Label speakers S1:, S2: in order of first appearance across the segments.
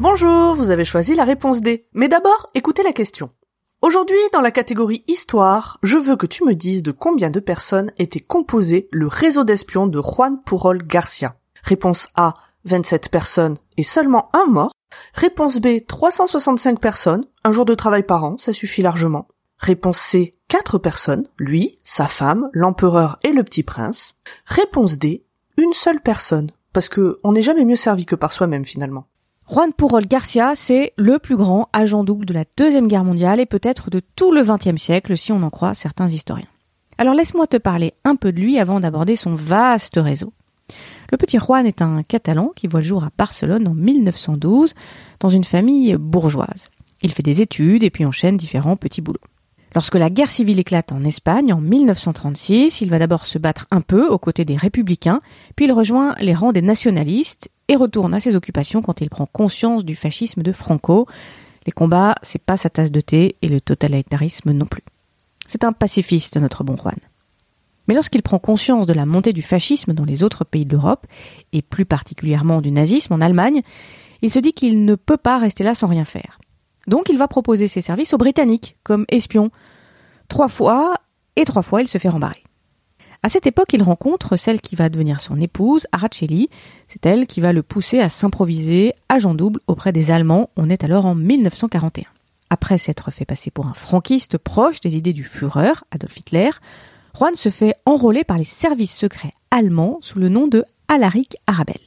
S1: Bonjour, vous avez choisi la réponse D. Mais d'abord, écoutez la question. Aujourd'hui, dans la catégorie Histoire, je veux que tu me dises de combien de personnes était composé le réseau d'espions de Juan Purol Garcia. Réponse A, 27 personnes et seulement un mort. Réponse B, 365 personnes, un jour de travail par an, ça suffit largement. Réponse C, 4 personnes, lui, sa femme, l'empereur et le petit prince. Réponse D, une seule personne, parce que on n'est jamais mieux servi que par soi-même finalement.
S2: Juan Purol Garcia, c'est le plus grand agent double de la Deuxième Guerre mondiale et peut-être de tout le XXe siècle si on en croit certains historiens. Alors laisse-moi te parler un peu de lui avant d'aborder son vaste réseau. Le petit Juan est un Catalan qui voit le jour à Barcelone en 1912 dans une famille bourgeoise. Il fait des études et puis enchaîne différents petits boulots. Lorsque la guerre civile éclate en Espagne en 1936, il va d'abord se battre un peu aux côtés des républicains, puis il rejoint les rangs des nationalistes et retourne à ses occupations quand il prend conscience du fascisme de Franco. Les combats, c'est pas sa tasse de thé et le totalitarisme non plus. C'est un pacifiste, notre bon Juan. Mais lorsqu'il prend conscience de la montée du fascisme dans les autres pays d'Europe, et plus particulièrement du nazisme en Allemagne, il se dit qu'il ne peut pas rester là sans rien faire. Donc il va proposer ses services aux Britanniques comme espion. Trois fois, et trois fois il se fait rembarrer. À cette époque, il rencontre celle qui va devenir son épouse, Araceli. C'est elle qui va le pousser à s'improviser agent double auprès des Allemands. On est alors en 1941. Après s'être fait passer pour un franquiste proche des idées du Führer, Adolf Hitler, Juan se fait enrôler par les services secrets allemands sous le nom de Alaric Arabel.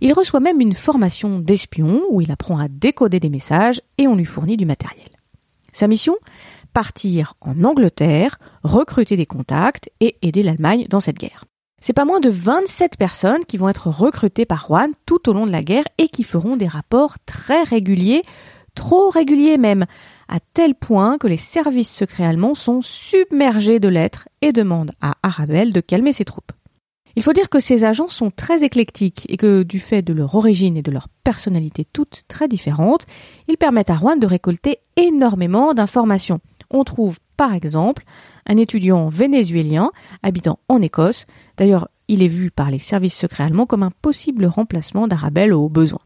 S2: Il reçoit même une formation d'espion où il apprend à décoder des messages et on lui fournit du matériel. Sa mission? Partir en Angleterre, recruter des contacts et aider l'Allemagne dans cette guerre. C'est pas moins de 27 personnes qui vont être recrutées par Juan tout au long de la guerre et qui feront des rapports très réguliers, trop réguliers même, à tel point que les services secrets allemands sont submergés de lettres et demandent à Arabel de calmer ses troupes. Il faut dire que ces agents sont très éclectiques et que, du fait de leur origine et de leur personnalité toutes très différentes, ils permettent à Juan de récolter énormément d'informations. On trouve, par exemple, un étudiant vénézuélien habitant en Écosse. D'ailleurs, il est vu par les services secrets allemands comme un possible remplacement d'Arabel au besoin.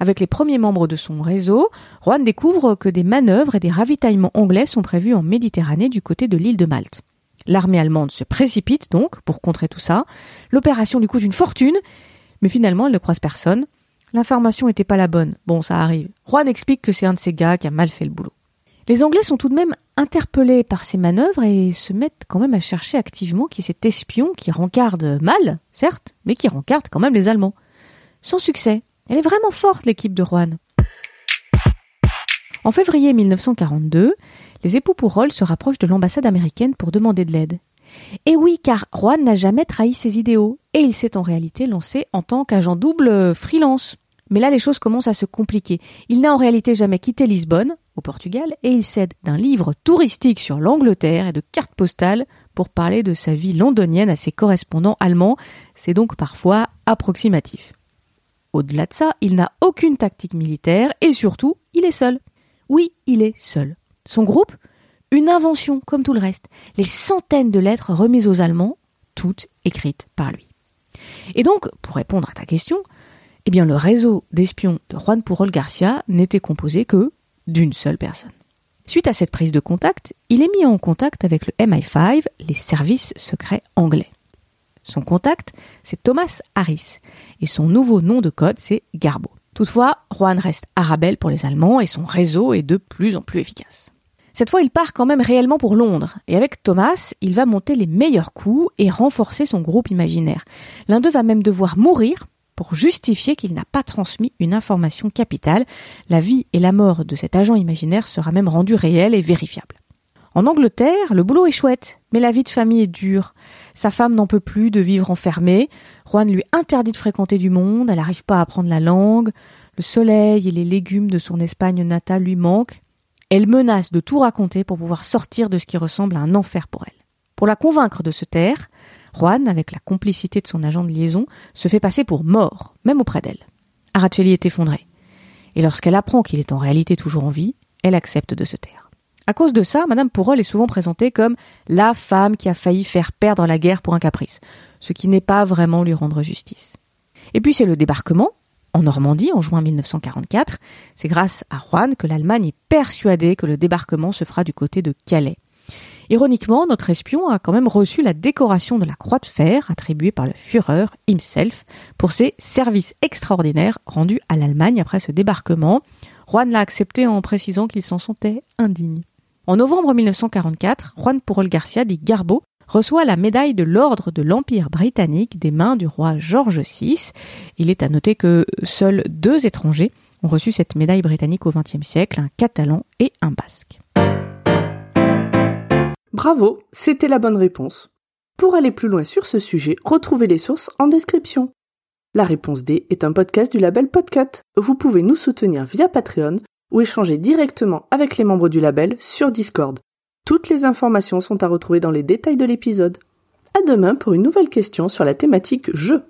S2: Avec les premiers membres de son réseau, Juan découvre que des manœuvres et des ravitaillements anglais sont prévus en Méditerranée du côté de l'île de Malte. L'armée allemande se précipite donc pour contrer tout ça. L'opération lui coûte une fortune, mais finalement elle ne croise personne. L'information n'était pas la bonne. Bon, ça arrive. Juan explique que c'est un de ces gars qui a mal fait le boulot. Les Anglais sont tout de même interpellés par ces manœuvres et se mettent quand même à chercher activement qui est cet espion qui rencarde mal, certes, mais qui rencarde quand même les Allemands. Sans succès. Elle est vraiment forte, l'équipe de Juan. En février 1942, les époux Pourrol se rapprochent de l'ambassade américaine pour demander de l'aide. Et oui, car Juan n'a jamais trahi ses idéaux, et il s'est en réalité lancé en tant qu'agent double euh, freelance. Mais là, les choses commencent à se compliquer. Il n'a en réalité jamais quitté Lisbonne, au Portugal, et il cède d'un livre touristique sur l'Angleterre et de cartes postales pour parler de sa vie londonienne à ses correspondants allemands. C'est donc parfois approximatif. Au-delà de ça, il n'a aucune tactique militaire et surtout, il est seul. Oui, il est seul. Son groupe? Une invention comme tout le reste. Les centaines de lettres remises aux Allemands, toutes écrites par lui. Et donc, pour répondre à ta question, eh bien le réseau d'espions de Juan Purol Garcia n'était composé que d'une seule personne. Suite à cette prise de contact, il est mis en contact avec le MI5, les services secrets anglais. Son contact, c'est Thomas Harris, et son nouveau nom de code, c'est Garbo. Toutefois, Juan reste Arabelle pour les Allemands et son réseau est de plus en plus efficace. Cette fois, il part quand même réellement pour Londres, et avec Thomas, il va monter les meilleurs coups et renforcer son groupe imaginaire. L'un d'eux va même devoir mourir pour justifier qu'il n'a pas transmis une information capitale. La vie et la mort de cet agent imaginaire sera même rendue réelle et vérifiable. En Angleterre, le boulot est chouette, mais la vie de famille est dure. Sa femme n'en peut plus de vivre enfermée. Juan lui interdit de fréquenter du monde, elle n'arrive pas à apprendre la langue. Le soleil et les légumes de son Espagne natale lui manquent. Elle menace de tout raconter pour pouvoir sortir de ce qui ressemble à un enfer pour elle. Pour la convaincre de se taire, Juan, avec la complicité de son agent de liaison, se fait passer pour mort, même auprès d'elle. Araceli est effondrée. Et lorsqu'elle apprend qu'il est en réalité toujours en vie, elle accepte de se taire. À cause de ça, Madame Pourrol est souvent présentée comme la femme qui a failli faire perdre la guerre pour un caprice, ce qui n'est pas vraiment lui rendre justice. Et puis c'est le débarquement, en Normandie, en juin 1944. C'est grâce à Juan que l'Allemagne est persuadée que le débarquement se fera du côté de Calais. Ironiquement, notre espion a quand même reçu la décoration de la Croix de Fer attribuée par le Führer himself pour ses services extraordinaires rendus à l'Allemagne après ce débarquement. Juan l'a accepté en précisant qu'il s'en sentait indigne. En novembre 1944, Juan Purol Garcia, dit Garbo, reçoit la médaille de l'ordre de l'Empire britannique des mains du roi George VI. Il est à noter que seuls deux étrangers ont reçu cette médaille britannique au XXe siècle, un catalan et un basque.
S1: Bravo, c'était la bonne réponse. Pour aller plus loin sur ce sujet, retrouvez les sources en description. La réponse D est un podcast du label Podcut. Vous pouvez nous soutenir via Patreon ou échanger directement avec les membres du label sur Discord. Toutes les informations sont à retrouver dans les détails de l'épisode. À demain pour une nouvelle question sur la thématique jeu.